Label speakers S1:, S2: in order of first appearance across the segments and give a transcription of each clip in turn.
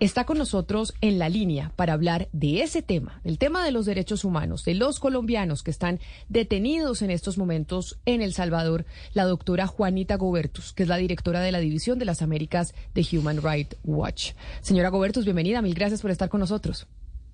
S1: Está con nosotros en la línea para hablar de ese tema, el tema de los derechos humanos, de los colombianos que están detenidos en estos momentos en El Salvador, la doctora Juanita Gobertus, que es la directora de la División de las Américas de Human Rights Watch. Señora Gobertus, bienvenida, mil gracias por estar con nosotros.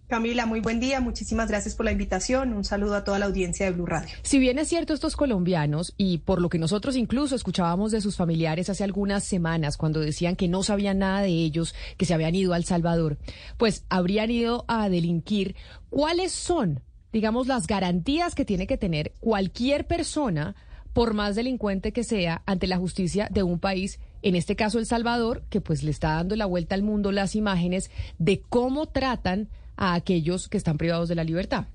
S2: Camila, muy buen día. Muchísimas gracias por la invitación. Un saludo a toda la audiencia de Blue Radio.
S1: Si bien es cierto, estos colombianos, y por lo que nosotros incluso escuchábamos de sus familiares hace algunas semanas, cuando decían que no sabían nada de ellos, que se habían ido al Salvador, pues habrían ido a delinquir, ¿cuáles son, digamos, las garantías que tiene que tener cualquier persona, por más delincuente que sea, ante la justicia de un país? en este caso El Salvador, que pues le está dando la vuelta al mundo las imágenes de cómo tratan a aquellos que están privados de la libertad.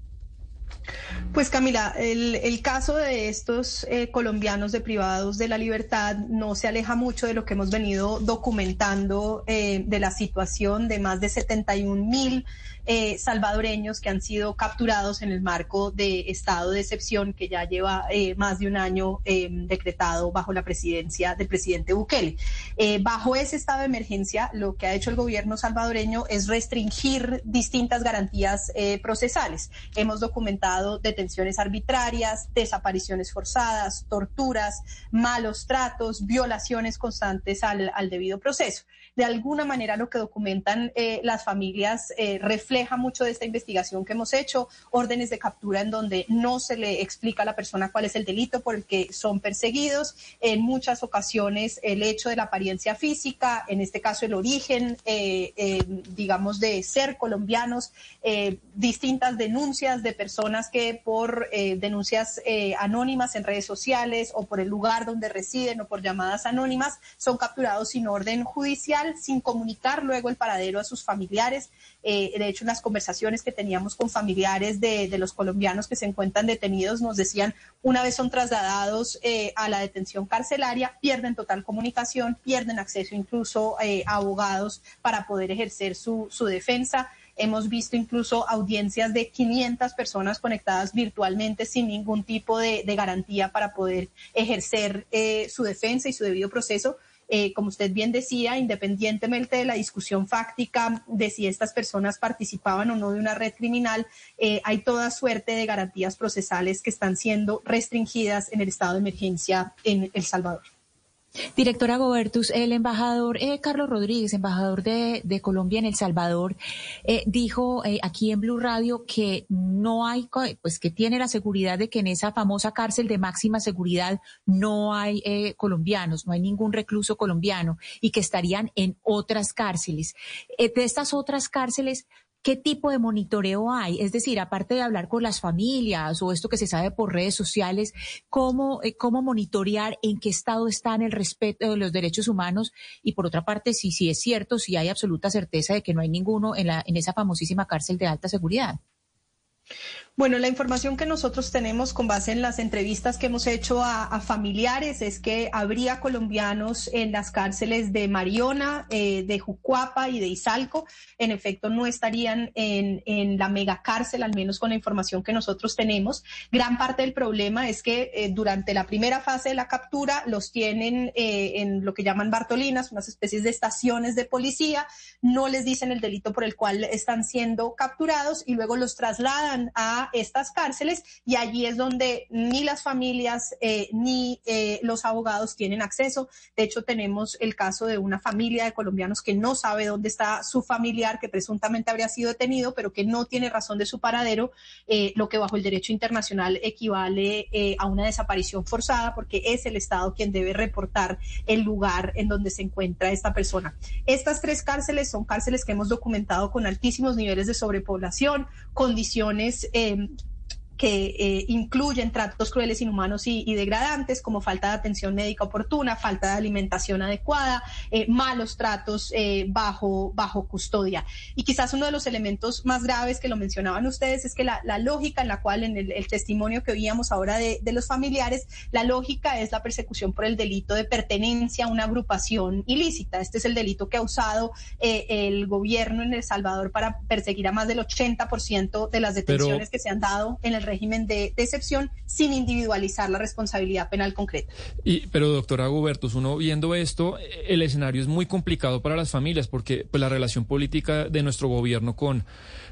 S2: Pues Camila, el, caso de estos eh, colombianos de privados de la libertad no se aleja mucho de lo que hemos venido documentando eh, de la situación de más de 71 mil eh, salvadoreños que han sido capturados en el marco de estado de excepción que ya lleva eh, más de un año decretado bajo la presidencia del presidente Bukele. bajo ese estado de emergencia, lo que ha hecho el gobierno salvadoreño es restringir distintas garantías procesales. Hemos documentado detenciones arbitrarias, desapariciones forzadas, torturas, malos tratos, violaciones constantes al, al debido proceso. De alguna manera lo que documentan las familias refleja mucho de esta investigación que hemos hecho, órdenes de captura en donde no se le explica a la persona cuál es el delito por el que son perseguidos, en muchas ocasiones el hecho de la apariencia física, en este caso el origen, eh, eh, digamos, de ser colombianos, eh, distintas denuncias de personas que por denuncias anónimas en redes sociales o por el lugar donde residen o por llamadas anónimas son capturados sin orden judicial, sin comunicar luego el paradero a sus familiares. de hecho, las conversaciones que teníamos con familiares de, los colombianos que se encuentran detenidos nos decían, una vez son trasladados eh, a la detención carcelaria, pierden total comunicación, pierden acceso incluso eh, a abogados para poder ejercer su, su defensa. Hemos visto incluso audiencias de 500 personas conectadas virtualmente sin ningún tipo de, garantía para poder ejercer eh, su defensa y su debido proceso eh, como usted bien decía, independientemente de la discusión fáctica de si estas personas participaban o no de una red criminal, eh, hay toda suerte de garantías procesales que están siendo restringidas en el estado de emergencia en El Salvador.
S3: Directora Gobertus, el embajador eh, Carlos Rodríguez, embajador de, Colombia en El Salvador, eh, dijo eh, aquí en Blue Radio que no hay, pues que tiene la seguridad de que en esa famosa cárcel de máxima seguridad no hay colombianos, no hay ningún recluso colombiano y que estarían en otras cárceles. de estas otras cárceles, ¿Qué tipo de monitoreo hay? Es decir, aparte de hablar con las familias o esto que se sabe por redes sociales, ¿cómo, eh, cómo monitorear en qué estado están el respeto de los derechos humanos? Y por otra parte, si, si es cierto, si hay absoluta certeza de que no hay ninguno en, la, en esa famosísima cárcel de alta seguridad.
S2: Bueno, la información que nosotros tenemos con base en las entrevistas que hemos hecho a, familiares es que habría colombianos en las cárceles de Mariona, eh, de Jucuapa y de Izalco. En efecto, no estarían en, en, la megacárcel, al menos con la información que nosotros tenemos. Gran parte del problema es que eh, durante la primera fase de la captura los tienen eh, en lo que llaman Bartolinas, unas especies de estaciones de policía. No les dicen el delito por el cual están siendo capturados y luego los trasladan a estas cárceles y allí es donde ni las familias eh, ni eh, los abogados tienen acceso. De hecho, tenemos el caso de una familia de colombianos que no sabe dónde está su familiar que presuntamente habría sido detenido, pero que no tiene razón de su paradero, eh, lo que bajo el derecho internacional equivale a una desaparición forzada porque es el Estado quien debe reportar el lugar en donde se encuentra esta persona. Estas tres cárceles son cárceles que hemos documentado con altísimos niveles de sobrepoblación, condiciones eh, que eh, incluyen tratos crueles, inhumanos y, degradantes, como falta de atención médica oportuna, falta de alimentación adecuada, eh, malos tratos eh, bajo, bajo custodia. Y quizás uno de los elementos más graves que lo mencionaban ustedes es que la, lógica en la cual en el, testimonio que oíamos ahora de, de, los familiares, la lógica es la persecución por el delito de pertenencia a una agrupación ilícita. Este es el delito que ha usado el gobierno en El Salvador para perseguir a más del 80% de las detenciones que se han dado en el régimen de, excepción sin individualizar la responsabilidad penal concreta.
S4: Y, pero doctora Gubertus, uno viendo esto, el escenario es muy complicado para las familias porque pues, la relación política de nuestro gobierno con,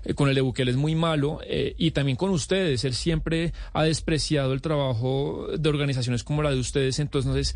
S4: eh, con el de es muy malo eh, y también con ustedes. Él siempre ha despreciado el trabajo de organizaciones como la de ustedes. Entonces,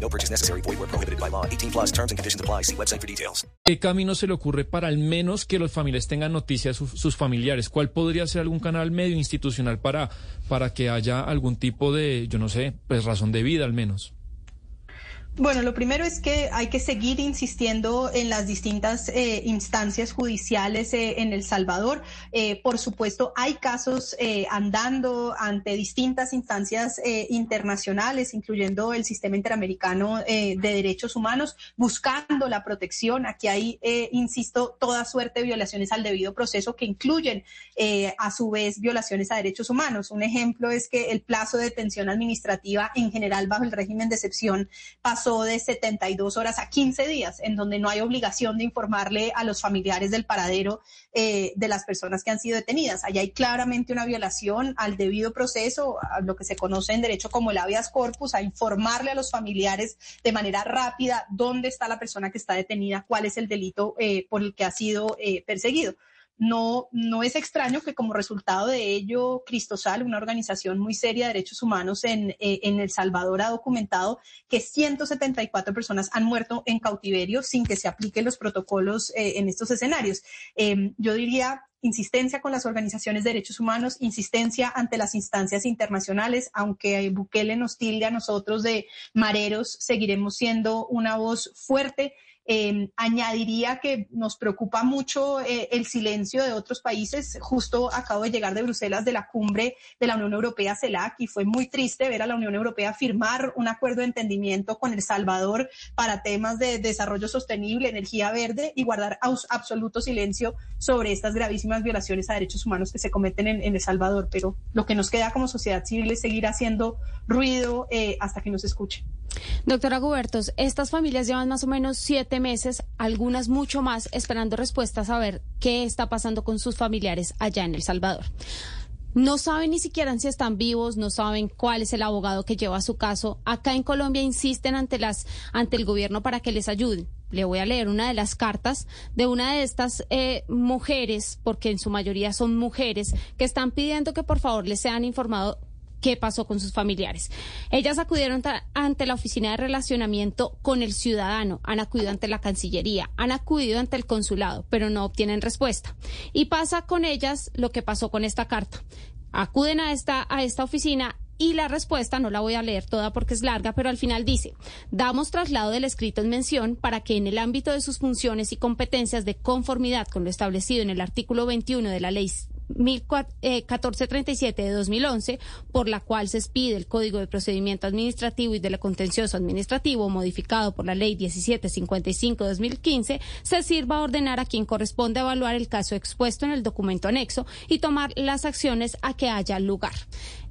S5: No purchase necessary. Void where prohibited by law. 18 plus terms and conditions apply. See website for details.
S4: ¿Qué camino se le ocurre para al menos que los familiares tengan noticias de sus familiares? ¿Cuál podría ser algún canal medio institucional para, para que haya algún tipo de, yo no sé, pues razón de vida al menos?
S2: Bueno, lo primero es que hay que seguir insistiendo en las distintas eh, instancias judiciales eh, en El Salvador. Eh, por supuesto, hay casos andando ante distintas instancias internacionales, incluyendo el Sistema Interamericano de Derechos Humanos, buscando la protección. Aquí hay, insisto, toda suerte de violaciones al debido proceso que incluyen, a su vez, violaciones a derechos humanos. Un ejemplo es que el plazo de detención administrativa en general bajo el régimen de excepción pasó de 72 horas a 15 días, en donde no hay obligación de informarle a los familiares del paradero eh, de las personas que han sido detenidas. Allá hay claramente una violación al debido proceso, a lo que se conoce en derecho como el habeas corpus, a informarle a los familiares de manera rápida dónde está la persona que está detenida, cuál es el delito eh, por el que ha sido eh, perseguido no, no es extraño que como resultado de ello, Cristosal, una organización muy seria de derechos humanos en, eh, en El Salvador, ha documentado que 174 personas han muerto en cautiverio sin que se apliquen los protocolos eh, en estos escenarios. Em, yo diría insistencia con las organizaciones de derechos humanos, insistencia ante las instancias internacionales, aunque Bukele nos tilde a nosotros de mareros, seguiremos siendo una voz fuerte Em, añadiría que nos preocupa mucho eh, el silencio de otros países. Justo acabo de llegar de Bruselas de la cumbre de la Unión Europea CELAC y fue muy triste ver a la Unión Europea firmar un acuerdo de entendimiento con El Salvador para temas de desarrollo sostenible, energía verde y guardar absoluto silencio sobre estas gravísimas violaciones a derechos humanos que se cometen en, El Salvador. Pero lo que nos queda como sociedad civil es seguir haciendo ruido eh, hasta que nos escuchen.
S1: Doctora Gubertos, estas familias llevan más o menos siete meses, algunas mucho más, esperando respuestas a ver qué está pasando con sus familiares allá en El Salvador. No saben ni siquiera si están vivos, no saben cuál es el abogado que lleva su caso. Acá en Colombia insisten ante las ante el gobierno para que les ayuden. Le voy a leer una de las cartas de una de estas eh, mujeres, porque en su mayoría son mujeres, que están pidiendo que por favor les sean informados qué pasó con sus familiares. Ellas acudieron ante la oficina de relacionamiento con el ciudadano, han acudido ante la Cancillería, han acudido ante el consulado, pero no obtienen respuesta. Y pasa con ellas lo que pasó con esta carta. Acuden a esta, a esta oficina y la respuesta, no la voy a leer toda porque es larga, pero al final dice, damos traslado del escrito en mención para que en el ámbito de sus funciones y competencias de conformidad con lo establecido en el artículo 21 de la ley 1437 de 2011, por la cual se expide el Código de Procedimiento Administrativo y de Contencioso Administrativo, modificado por la Ley 1755 de 2015, se sirva a ordenar a quien corresponde evaluar el caso expuesto en el documento anexo y tomar las acciones a que haya lugar.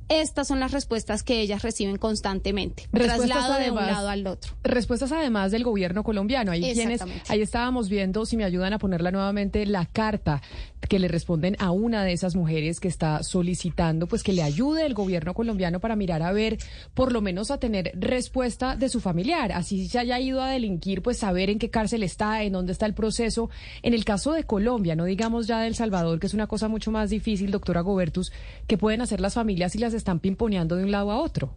S1: Estas son las respuestas que ellas reciben constantemente. Traslado de un lado al otro.
S6: Respuestas además del gobierno colombiano. Ahí, quienes, ahí estábamos viendo, si me ayudan a ponerla nuevamente, la carta que le responden a una de esas mujeres que está solicitando pues que le ayude el gobierno colombiano para mirar a ver, por lo menos a tener respuesta de su familiar. Así se haya ido a delinquir, pues saber en qué cárcel está, en dónde está el proceso. En el caso de Colombia, no digamos ya de El Salvador, que es una cosa mucho más difícil, doctora Gobertus, que pueden hacer las familias y las están pimponeando de un lado a otro.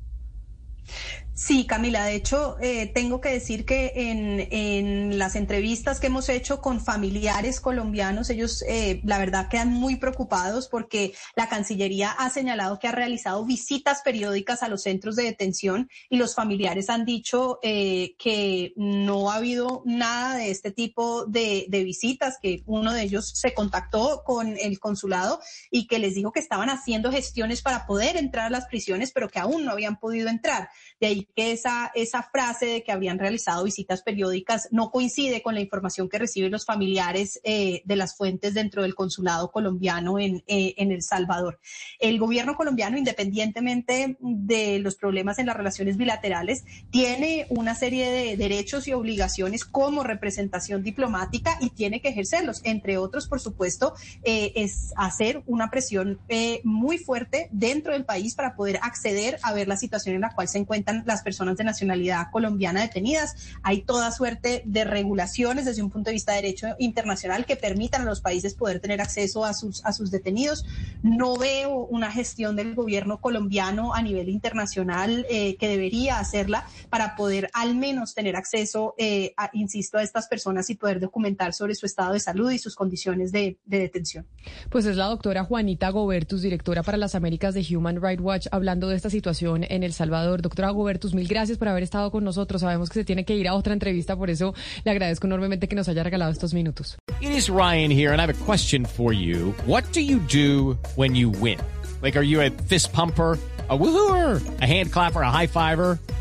S2: Sí, Camila, de hecho, eh, tengo que decir que en, las entrevistas que hemos hecho con familiares colombianos, ellos, eh, la verdad, quedan muy preocupados porque la Cancillería ha señalado que ha realizado visitas periódicas a los centros de detención y los familiares han dicho eh, que no ha habido nada de este tipo de, de visitas, que uno de ellos se contactó con el consulado y que les dijo que estaban haciendo gestiones para poder entrar a las prisiones, pero que aún no habían podido entrar. De ahí que esa, esa frase de que habrían realizado visitas periódicas no coincide con la información que reciben los familiares eh, de las fuentes dentro del consulado colombiano en, eh, en El Salvador. El gobierno colombiano, independientemente de los problemas en las relaciones bilaterales, tiene una serie de derechos y obligaciones como representación diplomática y tiene que ejercerlos. Entre otros, por supuesto, eh, es hacer una presión muy fuerte dentro del país para poder acceder a ver la situación en la cual se encuentran las personas de nacionalidad colombiana detenidas. Hay toda suerte de regulaciones desde un punto de vista de derecho internacional que permitan a los países poder tener acceso a sus, a sus detenidos. No veo una gestión del gobierno colombiano a nivel internacional eh, que debería hacerla para poder al menos tener acceso, eh, insisto, a estas personas y poder documentar sobre su estado de salud y sus condiciones de, de detención.
S1: Pues es la doctora Juanita Gobertus, directora para las Américas de Human Rights Watch, hablando de esta situación en El Salvador. Doctora Gobertus, mil gracias por haber estado con nosotros. Sabemos que se tiene que ir a otra entrevista, por eso le agradezco enormemente que nos haya regalado estos minutos.
S7: It is Ryan here and I have a question for you. What do you do when you win? Like, are you a fist pumper? a woohooer, a hand clapper, a high fiver.